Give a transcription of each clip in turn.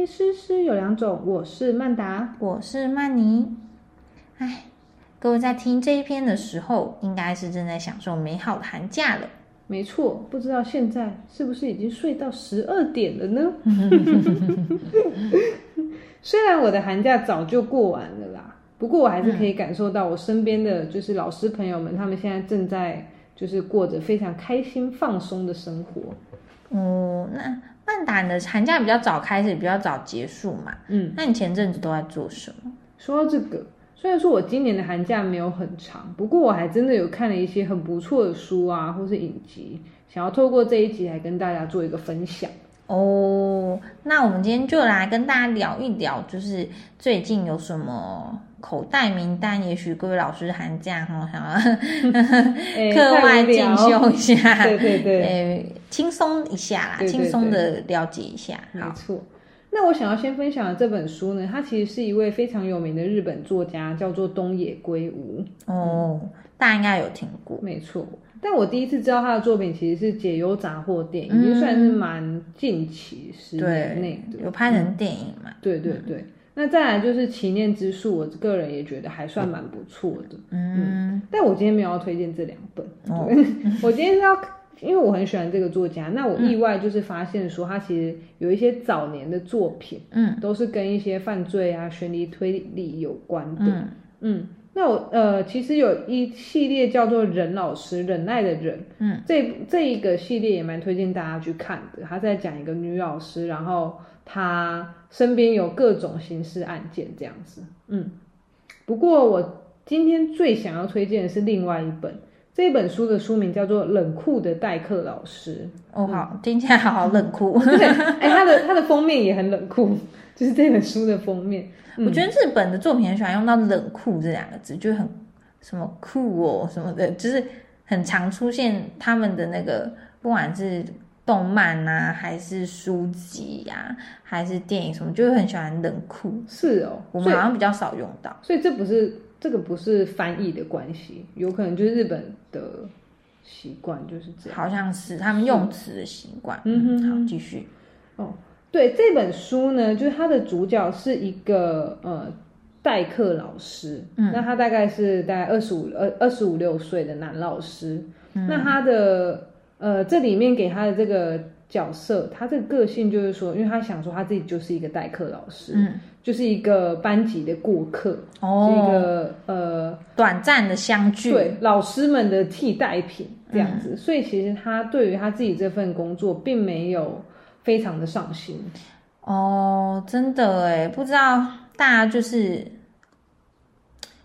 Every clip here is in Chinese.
心诗诗有两种，我是曼达，我是曼妮。哎，各位在听这一篇的时候，应该是正在享受美好的寒假了。没错，不知道现在是不是已经睡到十二点了呢？虽然我的寒假早就过完了啦，不过我还是可以感受到我身边的就是老师朋友们，他们现在正在就是过着非常开心放松的生活。哦，那曼达你的寒假比较早开始，比较早结束嘛？嗯，那你前阵子都在做什么？说到这个，虽然说我今年的寒假没有很长，不过我还真的有看了一些很不错的书啊，或是影集，想要透过这一集来跟大家做一个分享。哦，那我们今天就来跟大家聊一聊，就是最近有什么口袋名单？也许各位老师寒假哈想要 课外进修一下，对对对，诶，轻松一下啦，轻松的了解一下。没错。那我想要先分享的这本书呢，它其实是一位非常有名的日本作家，叫做东野圭吾。哦，大家应该有听过。没错。但我第一次知道他的作品其实是《解忧杂货店》，已经算是蛮近期十年内的，有拍成电影嘛？对对对。那再来就是《祈念之树》，我个人也觉得还算蛮不错的。嗯。但我今天没有要推荐这两本，我今天是要，因为我很喜欢这个作家。那我意外就是发现说，他其实有一些早年的作品，嗯，都是跟一些犯罪啊、悬疑推理有关的，嗯。那我呃，其实有一系列叫做“忍老师”，忍耐的忍，嗯，这这一个系列也蛮推荐大家去看的。他在讲一个女老师，然后她身边有各种刑事案件这样子，嗯。不过我今天最想要推荐的是另外一本，这本书的书名叫做《冷酷的代课老师》。哦，好，听起来好冷酷。对，哎，它的它的封面也很冷酷，就是这本书的封面。我觉得日本的作品很喜欢用到“冷酷”这两个字，就很什么酷哦什么的，就是很常出现他们的那个，不管是动漫啊，还是书籍呀，还是电影什么，就很喜欢冷酷。是哦，我们好像比较少用到，所以这不是这个不是翻译的关系，有可能就是日本的习惯就是这样，好像是他们用词的习惯。嗯哼，好，继续哦。对这本书呢，就是它的主角是一个呃代课老师，那他大概是大概二十五二二十五六岁的男老师，那他的呃这里面给他的这个角色，他这个个性就是说，因为他想说他自己就是一个代课老师，嗯，就是一个班级的过客，哦，一个呃短暂的相聚，对老师们的替代品这样子，所以其实他对于他自己这份工作并没有。非常的上心。哦，真的哎，不知道大家就是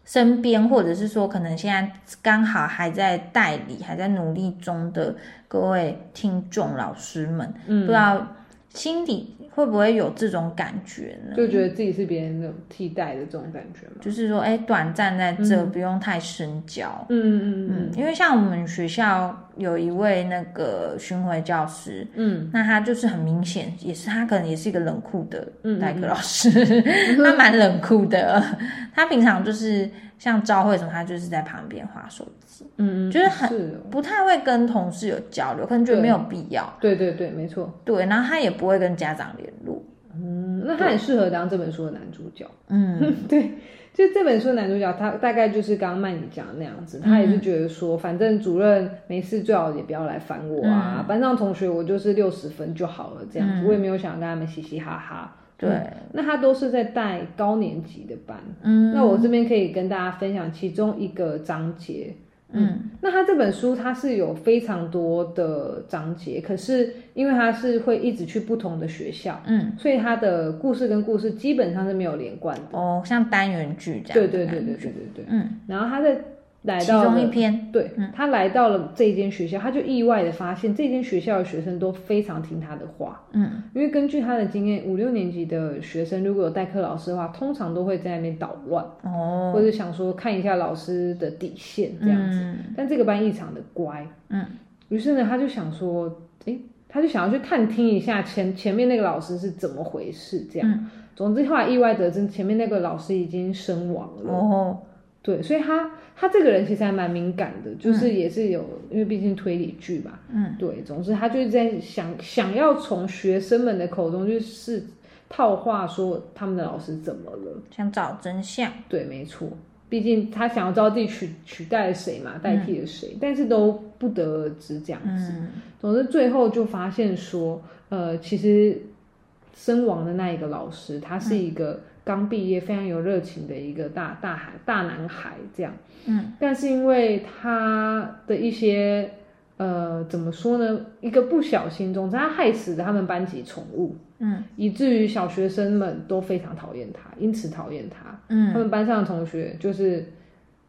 身边，或者是说可能现在刚好还在代理、还在努力中的各位听众老师们，嗯，不知道心底。会不会有这种感觉呢？就觉得自己是别人那种替代的这种感觉吗？就是说，哎，短暂在这，不用太深交。嗯嗯嗯。因为像我们学校有一位那个巡回教师，嗯，那他就是很明显，也是他可能也是一个冷酷的代课老师，他蛮冷酷的。他平常就是像朝会什么，他就是在旁边划手机，嗯嗯，就是很不太会跟同事有交流，可能觉得没有必要。对对对，没错。对，然后他也不会跟家长联络。嗯，那他很适合当这本书的男主角。嗯，对，就这本书的男主角，他大概就是刚刚曼妮讲的那样子，他也是觉得说，反正主任没事，最好也不要来烦我啊。班上同学，我就是六十分就好了，这样子，我也没有想跟他们嘻嘻哈哈。对，那他都是在带高年级的班。嗯，那我这边可以跟大家分享其中一个章节。嗯，那他这本书它是有非常多的章节，可是因为他是会一直去不同的学校，嗯，所以他的故事跟故事基本上是没有连贯的。哦，像单元剧这样。对对对对对对对。嗯，然后他在。来到其中一篇，对他来到了这间学校，他就意外的发现这间学校的学生都非常听他的话。嗯，因为根据他的经验，五六年级的学生如果有代课老师的话，通常都会在那边捣乱，哦，或者想说看一下老师的底线这样子。但这个班异常的乖，嗯，于是呢，他就想说，哎，他就想要去探听一下前前面那个老师是怎么回事，这样。总之后来意外得知，前面那个老师已经身亡了。哦。对，所以他他这个人其实还蛮敏感的，就是也是有，因为毕竟推理剧嘛，嗯，对，总之他就是在想想要从学生们的口中去试套话说他们的老师怎么了，想找真相。对，没错。毕竟他想要知道自己取取代了谁嘛，代替了谁，但是都不得而知这样子。总之最后就发现说，呃，其实身亡的那一个老师，他是一个刚毕业、非常有热情的一个大大孩大男孩这样。嗯，但是因为他的一些。呃，怎么说呢？一个不小心，总之他害死了他们班级宠物，嗯，以至于小学生们都非常讨厌他，因此讨厌他，嗯，他们班上的同学就是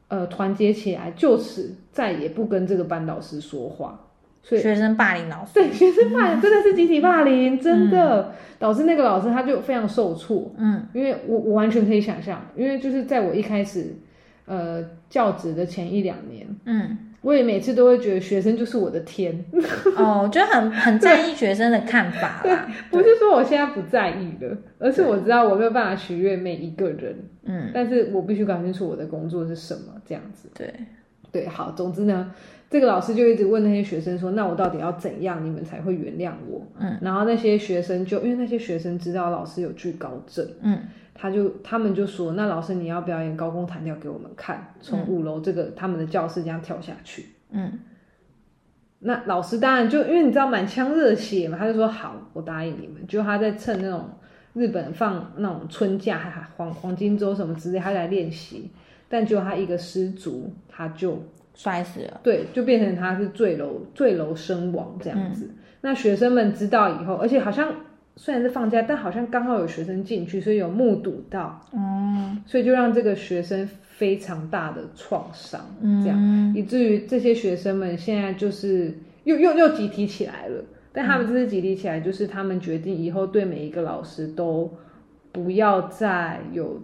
呃团结起来，就此再也不跟这个班导师说话，所以学生霸凌老师，对，学生霸凌真的是集体霸凌，真的。导致那个老师他就非常受挫，嗯，因为我我完全可以想象，因为就是在我一开始呃教职的前一两年，嗯。我也每次都会觉得学生就是我的天。哦，就很 很在意学生的看法啦。不是说我现在不在意了，而是我知道我没有办法取悦每一个人。嗯，但是我必须搞清楚我的工作是什么，这样子。对。对，好，总之呢，这个老师就一直问那些学生说：“那我到底要怎样，你们才会原谅我？”嗯，然后那些学生就因为那些学生知道老师有惧高症，嗯。他就他们就说：“那老师你要表演高空弹跳给我们看，从五楼这个他们的教室这样跳下去。”嗯，那老师当然就因为你知道满腔热血嘛，他就说：“好，我答应你们。”就他在趁那种日本放那种春假，还黄黄金周什么之类，他来练习。但就他一个失足，他就摔死了。对，就变成他是坠楼坠楼身亡这样子。那学生们知道以后，而且好像。虽然是放假，但好像刚好有学生进去，所以有目睹到，嗯，所以就让这个学生非常大的创伤，这样，以至于这些学生们现在就是又又又集体起来了。但他们这次集体起来，就是他们决定以后对每一个老师都不要再有。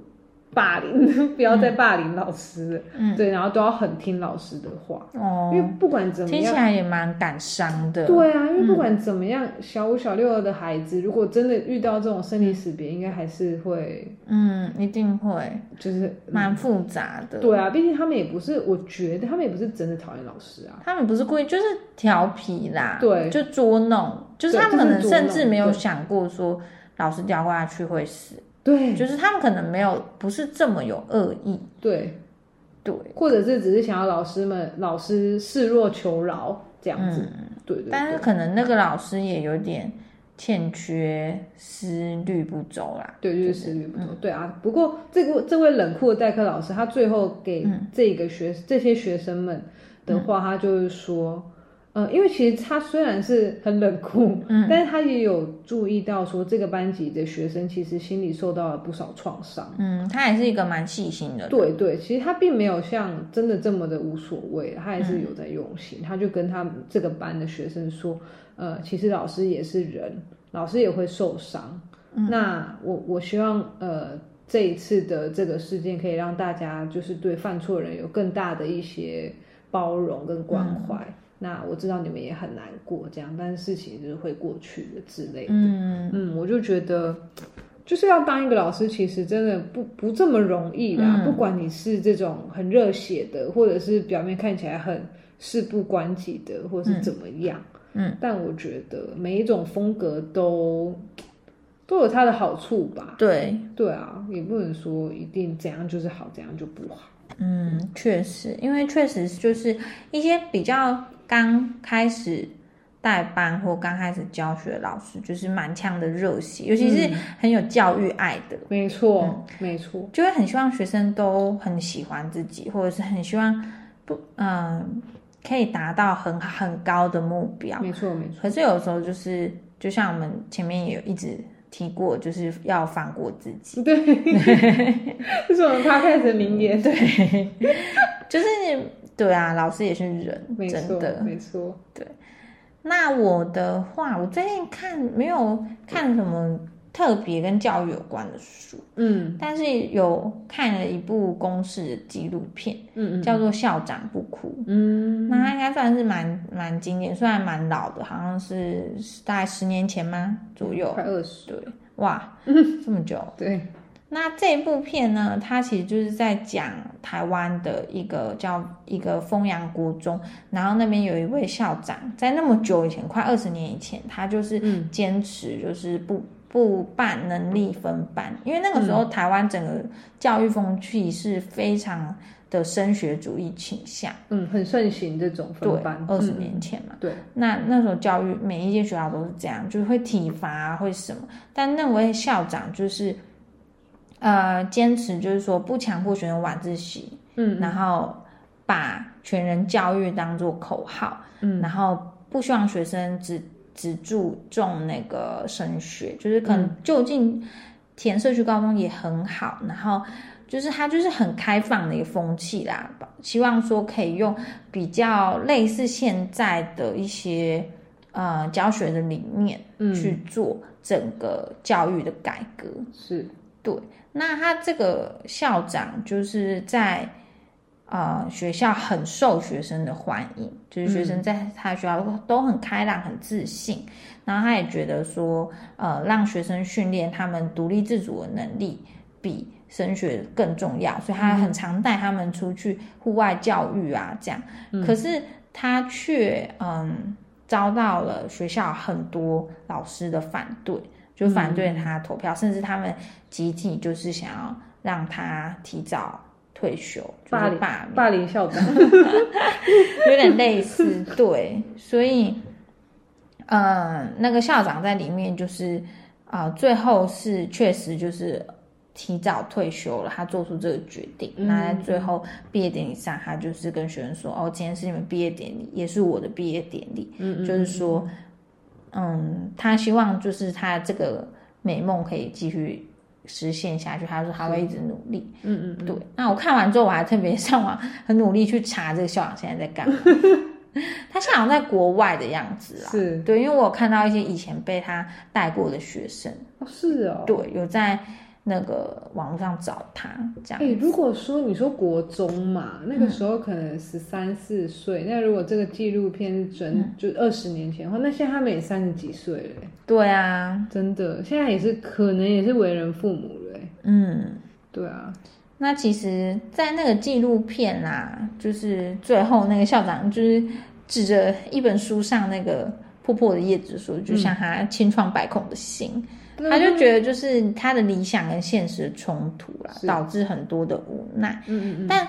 霸凌，不要再霸凌老师，嗯，对，然后都要很听老师的话，哦，因为不管怎么样，听起来也蛮感伤的。对啊，因为不管怎么样，小五、小六的孩子，如果真的遇到这种生离死别，应该还是会，嗯，一定会，就是蛮复杂的。对啊，毕竟他们也不是，我觉得他们也不是真的讨厌老师啊，他们不是故意，就是调皮啦，对，就捉弄，就是他们可能甚至没有想过说老师掉下去会死。对，就是他们可能没有不是这么有恶意，对，对，或者是只是想要老师们老师示弱求饶这样子，对对。但是可能那个老师也有点欠缺思虑不周啦，对，就是思虑不周。对啊，不过这个这位冷酷的代课老师，他最后给这个学这些学生们的话，他就是说。呃，因为其实他虽然是很冷酷，嗯，但是他也有注意到说这个班级的学生其实心里受到了不少创伤，嗯，他也是一个蛮细心的，对对，其实他并没有像真的这么的无所谓，他还是有在用心，他就跟他这个班的学生说，呃，其实老师也是人，老师也会受伤，那我我希望呃这一次的这个事件可以让大家就是对犯错人有更大的一些包容跟关怀。那我知道你们也很难过，这样，但是事情就是会过去的之类的。嗯嗯，我就觉得，就是要当一个老师，其实真的不不这么容易啦。不管你是这种很热血的，或者是表面看起来很事不关己的，或者是怎么样。嗯，但我觉得每一种风格都都有它的好处吧。对对啊，也不能说一定怎样就是好，怎样就不好。嗯，确实，因为确实就是一些比较。刚开始带班或刚开始教学的老师，就是满腔的热血，尤其是很有教育爱的。没错，没错，就会很希望学生都很喜欢自己，或者是很希望不嗯可以达到很很高的目标。没错，没错。可是有时候就是，就像我们前面也有一直提过，就是要放过自己。对，这是我们他开始的名言。对，就是。对啊，老师也是人，真的。没错。对，那我的话，我最近看没有看什么特别跟教育有关的书，嗯，但是有看了一部公式纪录片，嗯嗯，叫做《校长不哭》，嗯，那它应该算是蛮蛮经典，虽然蛮老的，好像是大概十年前吗左右，快二十，对，哇，这么久，对。那这部片呢，它其实就是在讲台湾的一个叫一个丰阳国中，然后那边有一位校长，在那么久以前，快二十年以前，他就是坚持就是不不办能力分班，因为那个时候台湾整个教育风气是非常的升学主义倾向，嗯，很盛行这种分班。二十年前嘛，对，那那时候教育每一间学校都是这样，就是会体罚，会什么，但那位校长就是呃坚持，就是说不强迫学生晚自习，嗯，然后把全人教育当做口号，嗯，然后不希望学生只。只注重那个升学，就是可能就近填社区高中也很好，然后就是他就是很开放的一个风气啦，希望说可以用比较类似现在的一些呃教学的理念去做整个教育的改革，是对。那他这个校长就是在。呃，学校很受学生的欢迎，就是学生在他学校都很开朗、很自信。然后他也觉得说，呃，让学生训练他们独立自主的能力比升学更重要，所以他很常带他们出去户外教育啊，这样。可是他却嗯遭到了学校很多老师的反对，就反对他投票，甚至他们集体就是想要让他提早。退休霸凌霸凌校长 有点类似对，所以，嗯，那个校长在里面就是啊，最后是确实就是提早退休了，他做出这个决定。那在最后毕业典礼上，他就是跟学生说：“哦，今天是你们毕业典礼，也是我的毕业典礼。”嗯嗯，就是说，嗯，他希望就是他这个美梦可以继续。实现下去，他说他会一直努力。嗯嗯，对。那我看完之后，我还特别 上网很努力去查这个校长现在在干嘛。他校长在国外的样子啊，是对，因为我有看到一些以前被他带过的学生。哦，是哦，对，有在。那个网络上找他这样。哎，如果说你说国中嘛，那个时候可能十三四岁，那如果这个纪录片准就二十年前的话，那现在他们也三十几岁了。对啊，真的，现在也是可能也是为人父母了。嗯，对啊。那其实，在那个纪录片啊，就是最后那个校长就是指着一本书上那个破破的叶子说，就像他千疮百孔的心。他就觉得就是他的理想跟现实的冲突了，导致很多的无奈。嗯嗯嗯。但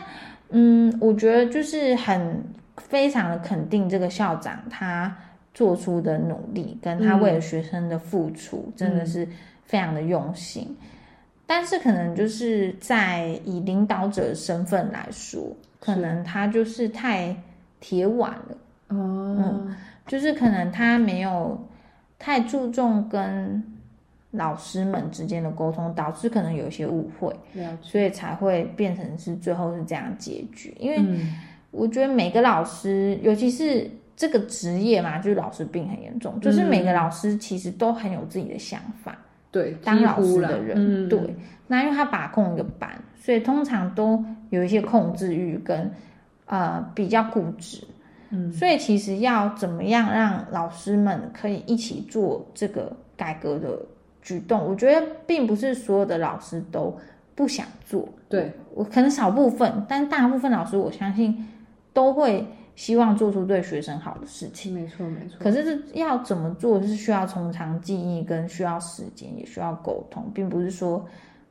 嗯，我觉得就是很非常的肯定这个校长他做出的努力，跟他为了学生的付出，真的是非常的用心。但是可能就是在以领导者的身份来说，可能他就是太铁腕了。哦。嗯，就是可能他没有太注重跟。老师们之间的沟通导致可能有一些误会，所以才会变成是最后是这样结局。因为我觉得每个老师，尤其是这个职业嘛，就是老师病很严重，就是每个老师其实都很有自己的想法。对，当老师的人，对，那因为他把控一个班，所以通常都有一些控制欲跟呃比较固执。嗯，所以其实要怎么样让老师们可以一起做这个改革的？举动，我觉得并不是所有的老师都不想做，对我可能少部分，但大部分老师我相信都会希望做出对学生好的事情。没错，没错。可是这要怎么做，是需要从长计议，跟需要时间，也需要沟通，并不是说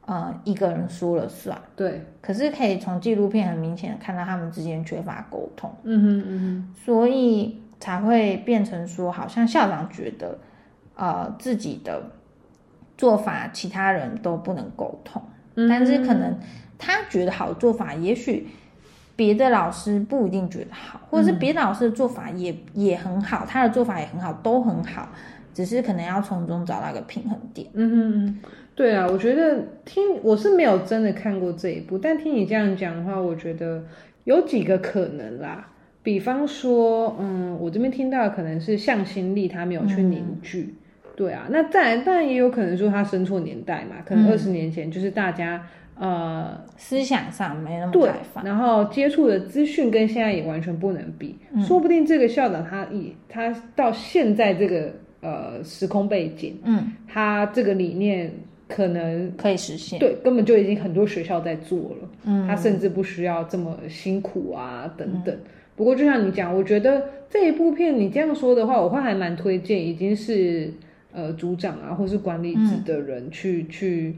呃一个人说了算。对。可是可以从纪录片很明显的看到他们之间缺乏沟通。嗯哼嗯哼。所以才会变成说，好像校长觉得呃自己的。做法其他人都不能沟通，但是可能他觉得好的做法，也许别的老师不一定觉得好，或者是别的老师的做法也也很好，他的做法也很好，都很好，只是可能要从中找到一个平衡点。嗯嗯，对啊，我觉得听我是没有真的看过这一部，但听你这样讲的话，我觉得有几个可能啦。比方说，嗯，我这边听到的可能是向心力他没有去凝聚。对啊，那再当然也有可能说他生错年代嘛，可能二十年前就是大家呃思想上没那么对，然后接触的资讯跟现在也完全不能比，说不定这个校长他以他到现在这个呃时空背景，嗯，他这个理念可能可以实现，对，根本就已经很多学校在做了，嗯，他甚至不需要这么辛苦啊等等。不过就像你讲，我觉得这一部片你这样说的话，我会还蛮推荐，已经是。呃组长啊，或是管理职的人去去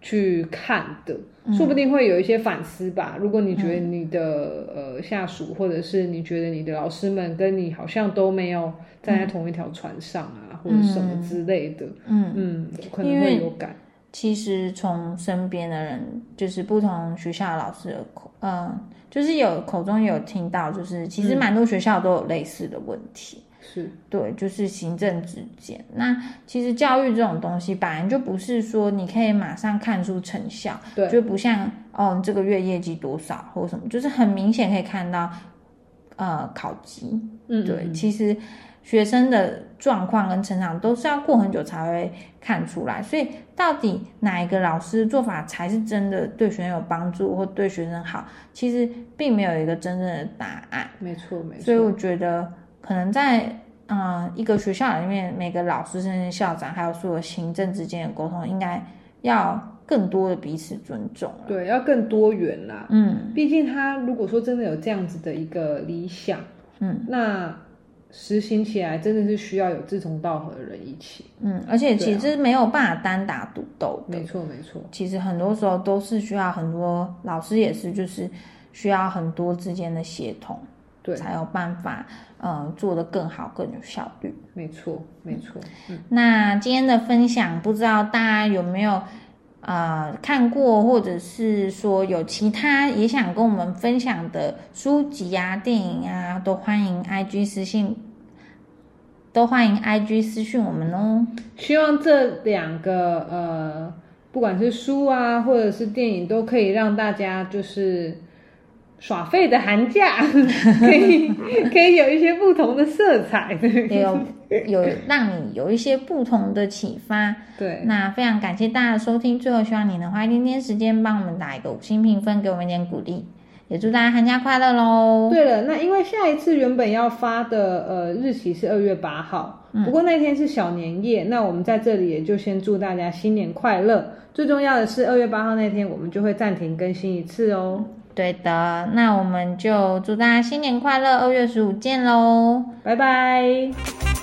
去看的，说不定会有一些反思吧。如果你觉得你的呃下属，或者是你觉得你的老师们跟你好像都没有站在同一条船上啊，或者什么之。类的，嗯。嗯，可能会有感。其实从身边的人，就是不同学校的老师的口，嗯，就是有口中有听到，就是其实蛮多学校都有类似的问题。是对，就是行政之间。那其实教育这种东西，本来就不是说你可以马上看出成效，对，就不像哦，这个月业绩多少或什么，就是很明显可以看到，呃，考级。嗯，对，其实。学生的状况跟成长都是要过很久才会看出来，所以到底哪一个老师做法才是真的对学生有帮助或对学生好，其实并没有一个真正的答案。没错，没错。所以我觉得可能在嗯一个学校里面，每个老师甚至校长还有所有行政之间的沟通，应该要更多的彼此尊重。对，要更多元啦。嗯，毕竟他如果说真的有这样子的一个理想，嗯，那。实行起来真的是需要有志同道合的人一起，嗯，而且其实没有办法单打独斗的，没错没错。其实很多时候都是需要很多老师也是，就是需要很多之间的协同，对，才有办法嗯做得更好更有效率。没错没错。嗯，那今天的分享不知道大家有没有？呃，看过或者是说有其他也想跟我们分享的书籍啊、电影啊，都欢迎 I G 私信，都欢迎 I G 私讯我们哦。希望这两个呃，不管是书啊，或者是电影，都可以让大家就是。耍废的寒假 可以 可以有一些不同的色彩，有有让你有一些不同的启发。对，那非常感谢大家的收听，最后希望你能花一点点时间帮我们打一个五星评分，给我们一点鼓励，也祝大家寒假快乐喽。对了，那因为下一次原本要发的呃日期是二月八号，不过那天是小年夜，那我们在这里也就先祝大家新年快乐。最重要的是二月八号那天我们就会暂停更新一次哦。对的，那我们就祝大家新年快乐，二月十五见喽，拜拜。